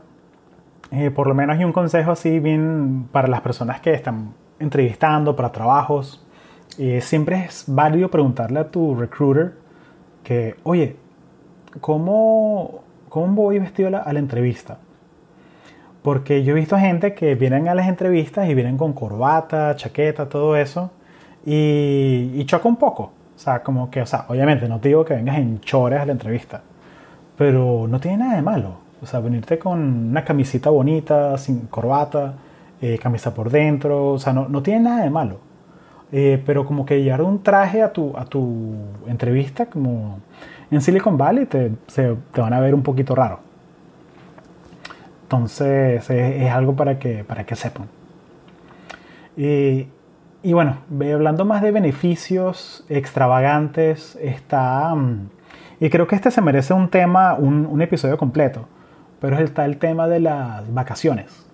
Eh, por lo menos hay un consejo así bien para las personas que están entrevistando para trabajos. Eh, siempre es válido preguntarle a tu recruiter que, oye, ¿cómo, cómo voy vestido a la, a la entrevista? Porque yo he visto gente que vienen a las entrevistas y vienen con corbata, chaqueta, todo eso, y, y choca un poco. O sea, como que, o sea, obviamente no te digo que vengas en chores a la entrevista, pero no tiene nada de malo. O sea, venirte con una camisita bonita, sin corbata, eh, camisa por dentro, o sea, no, no tiene nada de malo. Eh, pero como que llevar un traje a tu, a tu entrevista, como en Silicon Valley, te, se, te van a ver un poquito raro. Entonces, es, algo para que, para que sepan. Y, y bueno, hablando más de beneficios extravagantes, está... Mm, y creo que este se merece un tema, un, un episodio completo, pero está el tema de las vacaciones.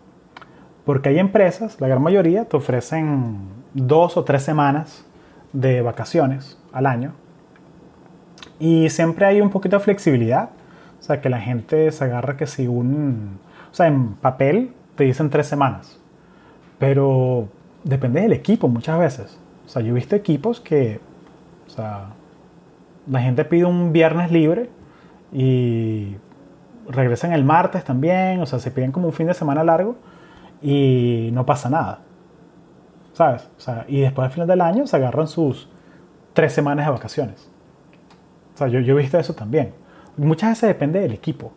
Porque hay empresas, la gran mayoría, te ofrecen dos o tres semanas de vacaciones al año. Y siempre hay un poquito de flexibilidad. O sea, que la gente se agarra que si un... O sea, en papel te dicen tres semanas. Pero depende del equipo muchas veces. O sea, yo he visto equipos que... O sea, la gente pide un viernes libre y regresan el martes también. O sea, se piden como un fin de semana largo y no pasa nada. ¿Sabes? O sea, y después al final del año se agarran sus tres semanas de vacaciones. O sea, yo, yo he visto eso también. Muchas veces depende del equipo.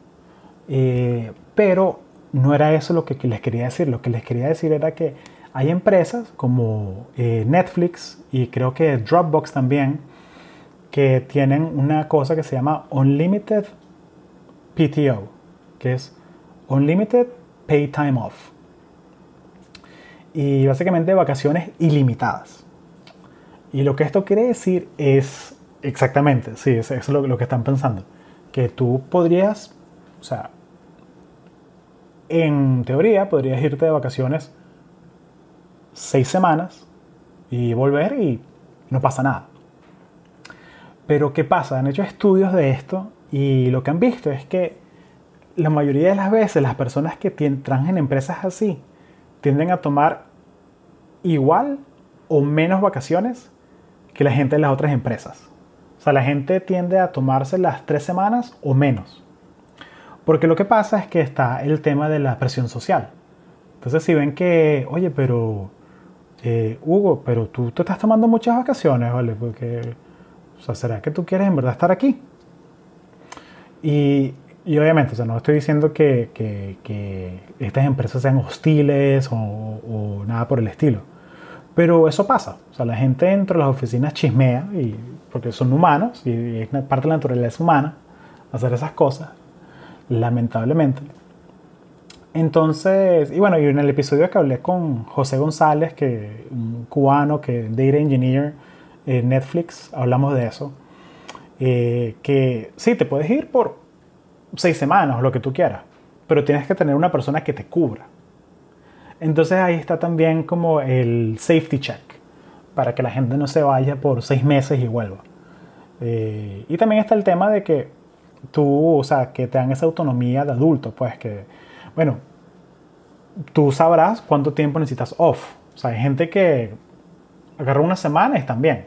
Eh, pero no era eso lo que, les quería decir. Lo que les quería decir era que hay empresas como eh, Netflix y creo que Dropbox también que tienen una cosa que se llama Unlimited PTO, que es Unlimited Pay Time Off y básicamente vacaciones ilimitadas. Y lo que esto quiere decir es exactamente, sí, eso es lo, que están pensando, que tú podrías, o sea, en teoría podrías irte de vacaciones seis semanas y volver y no pasa nada. Pero ¿qué pasa? Han hecho estudios de esto y lo que han visto es que la mayoría de las veces las personas que trabajan en empresas así tienden a tomar igual o menos vacaciones que la gente de las otras empresas. O sea, la gente tiende a tomarse las tres semanas o menos. Porque lo que pasa es que está el tema de la presión social. Entonces, si ven que, oye, pero, eh, Hugo, pero tú te estás tomando muchas vacaciones, ¿vale? Porque, o sea, ¿será que tú quieres en verdad estar aquí? Y y obviamente, o sea, no estoy diciendo que, que, estas empresas sean hostiles o, nada por el estilo. Pero eso pasa. O sea, la gente dentro de las oficinas chismea, y, porque son humanos y es parte de la naturaleza humana hacer esas cosas, lamentablemente. Entonces, y bueno, y en el episodio que hablé con José González, que un cubano que data engineer en Netflix, hablamos de eso. Eh, que sí, te puedes ir por seis semanas lo que tú quieras, pero tienes que tener una persona que te cubra. Entonces ahí está también como el safety check, para que la gente no se vaya por seis meses y vuelva. Eh, y también está el tema de que tú, o sea, que te dan esa autonomía de adulto, pues que, bueno, tú sabrás cuánto tiempo necesitas off. O sea, hay gente que agarra una semana y están bien.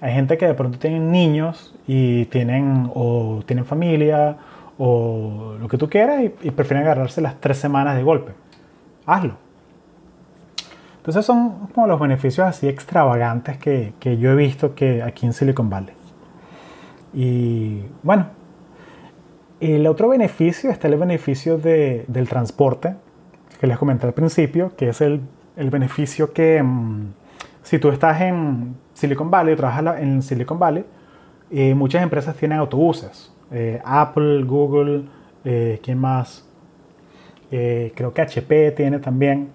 Hay gente que de pronto tienen niños y tienen, o tienen familia, o lo que tú quieras y, prefieren agarrarse las tres semanas de golpe. Hazlo. Entonces son como los beneficios así extravagantes que, que yo he visto que aquí en Silicon Valley. Y bueno, el otro beneficio está el beneficio de, del transporte, que les comenté al principio, que es el, el beneficio que mm, si tú estás en Silicon Valley, trabajas en Silicon Valley, eh, muchas empresas tienen autobuses eh, Apple, Google, eh, ¿quién más? Creo que HP tiene también.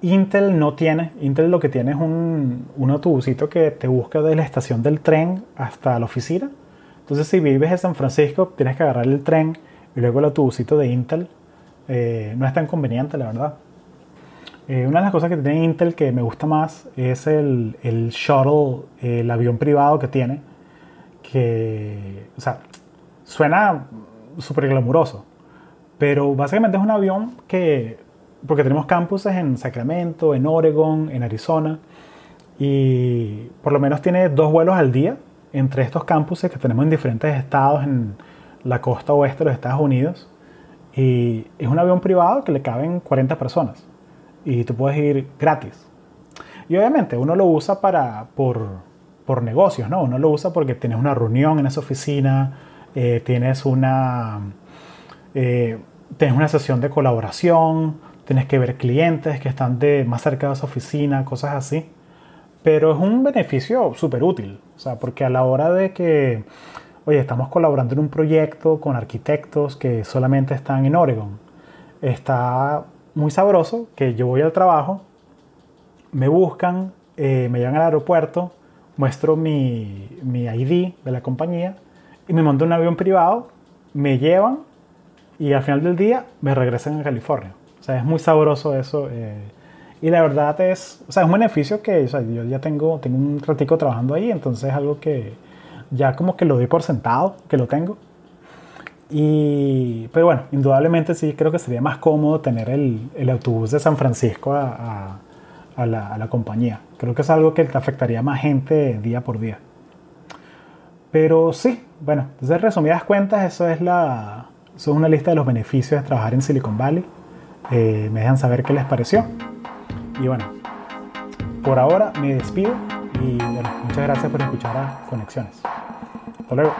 Intel no tiene. Intel lo que tiene es un, un autobusito que te busca de la estación del tren hasta la oficina. Entonces, si vives en San Francisco, tienes que agarrar el tren y luego el autobusito de Intel. no es tan conveniente, la verdad. una de las cosas que tiene Intel que me gusta más es el, el shuttle, el avión privado que tiene que, o sea, suena súper glamuroso, pero básicamente es un avión que, porque tenemos campuses en Sacramento, en Oregon, en Arizona, y por lo menos tiene dos vuelos al día entre estos campuses que tenemos en diferentes estados en la costa oeste de los Estados Unidos. Y es un avión privado que le caben 40 personas. Y tú puedes ir gratis. Y obviamente uno lo usa para, por, por negocios, ¿no? Uno lo usa porque tienes una reunión en esa oficina, eh, tienes una... Eh, tienes una sesión de colaboración, tienes que ver clientes que están de, más cerca de esa oficina, cosas así. Pero es un beneficio súper útil, o sea, porque a la hora de que, oye, estamos colaborando en un proyecto con arquitectos que solamente están en Oregon, está muy sabroso que yo voy al trabajo, me buscan, eh, me llevan al aeropuerto, muestro mi, mi ID de la compañía y me monto un avión privado, me llevan y al final del día me regresan a California. O sea, es muy sabroso eso. Eh, y la verdad es, o sea, es un beneficio que o sea, yo ya tengo, tengo un ratico trabajando ahí, entonces es algo que ya como que lo doy por sentado, que lo tengo. Y, pero bueno, indudablemente sí creo que sería más cómodo tener el, el autobús de San Francisco a, a, la, a, la, compañía. Creo que es algo que afectaría más gente día por día. Pero sí, bueno, entonces resumidas cuentas, eso es, la, eso es una lista de los beneficios de trabajar en Silicon Valley. Eh, me dejan saber qué les pareció. Y bueno, por ahora me despido y bueno, muchas gracias por escuchar a Conexiones. Hasta luego.